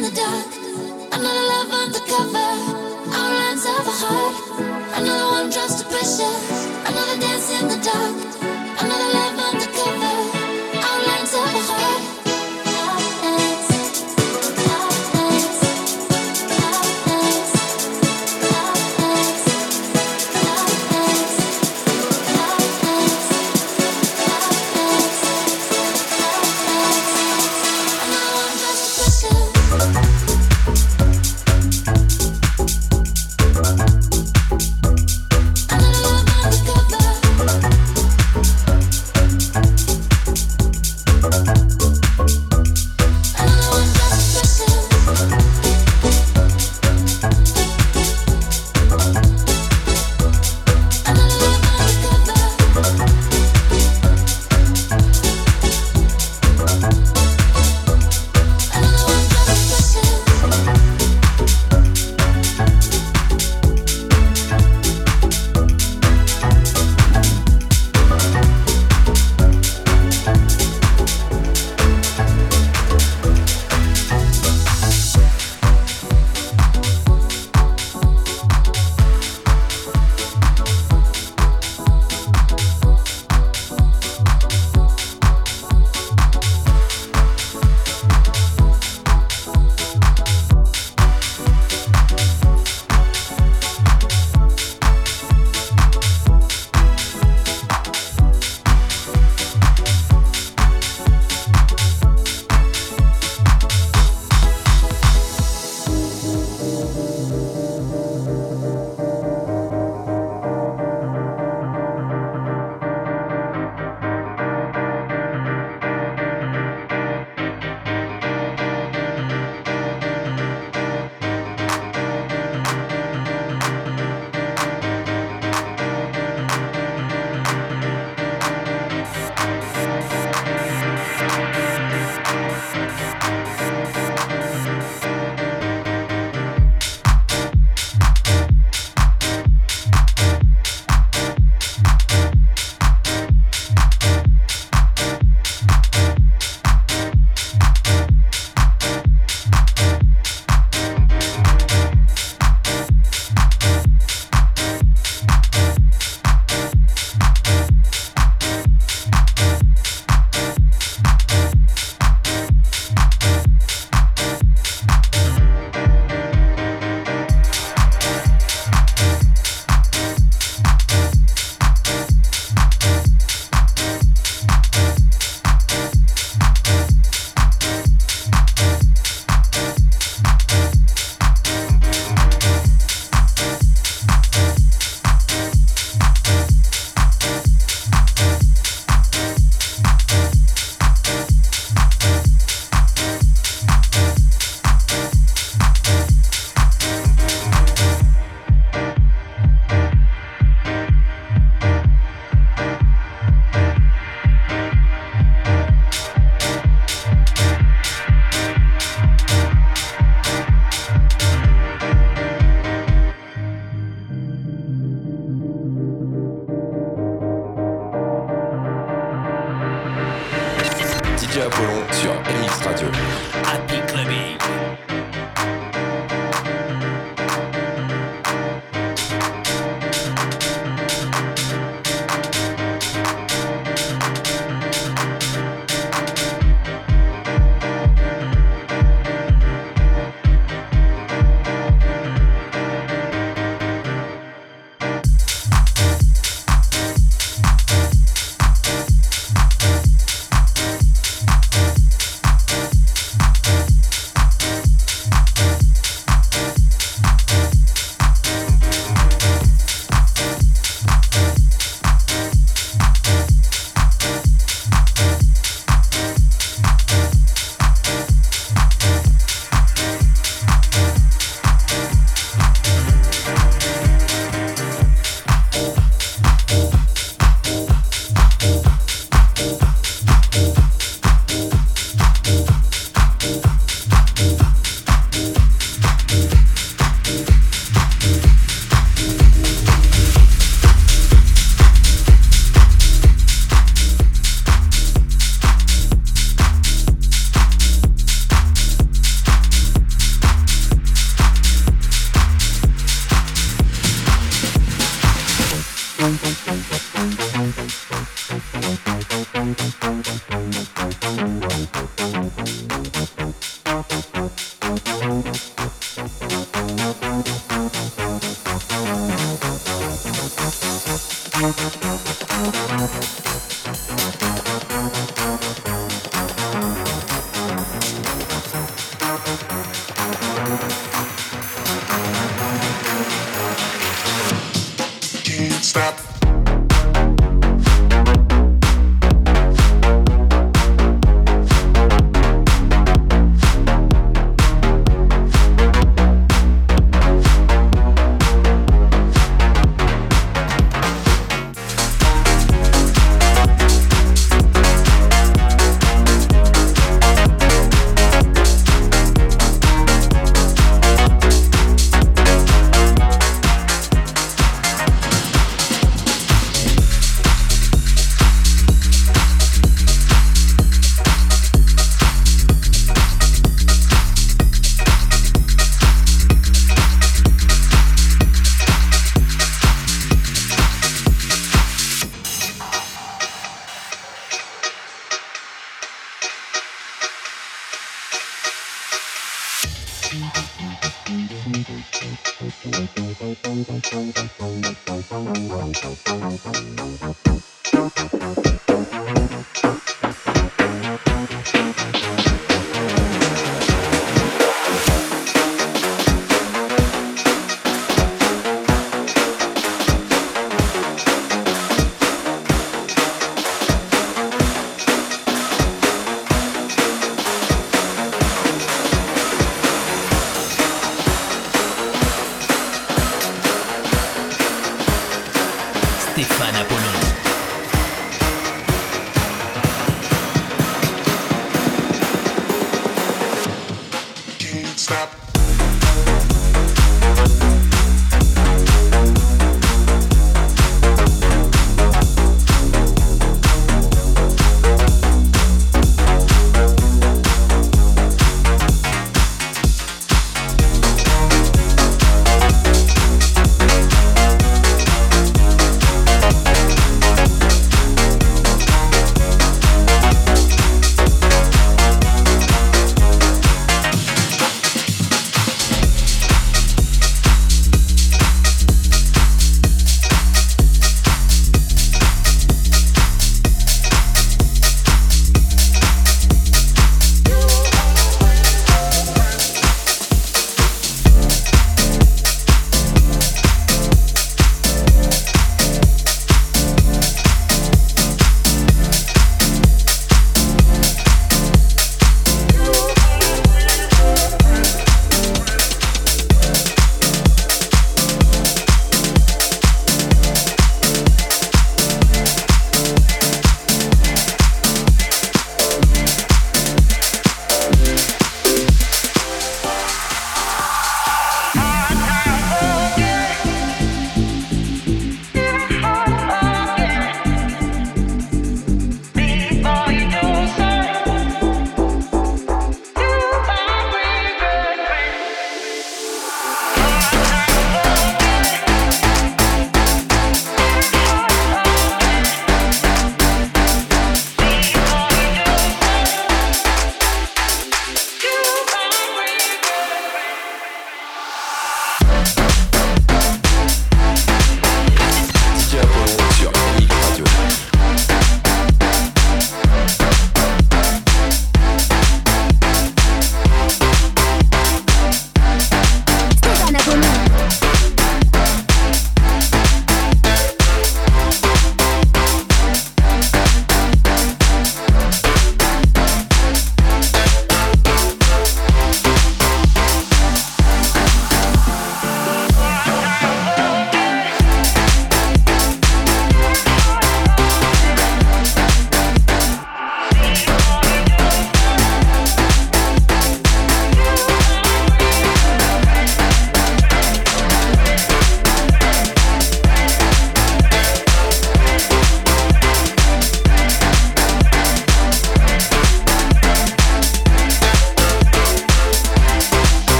in the dark. Another love undercover. Outlines of a heart. Another one drops to pressure. Another dance in the dark. Happy Clubbing.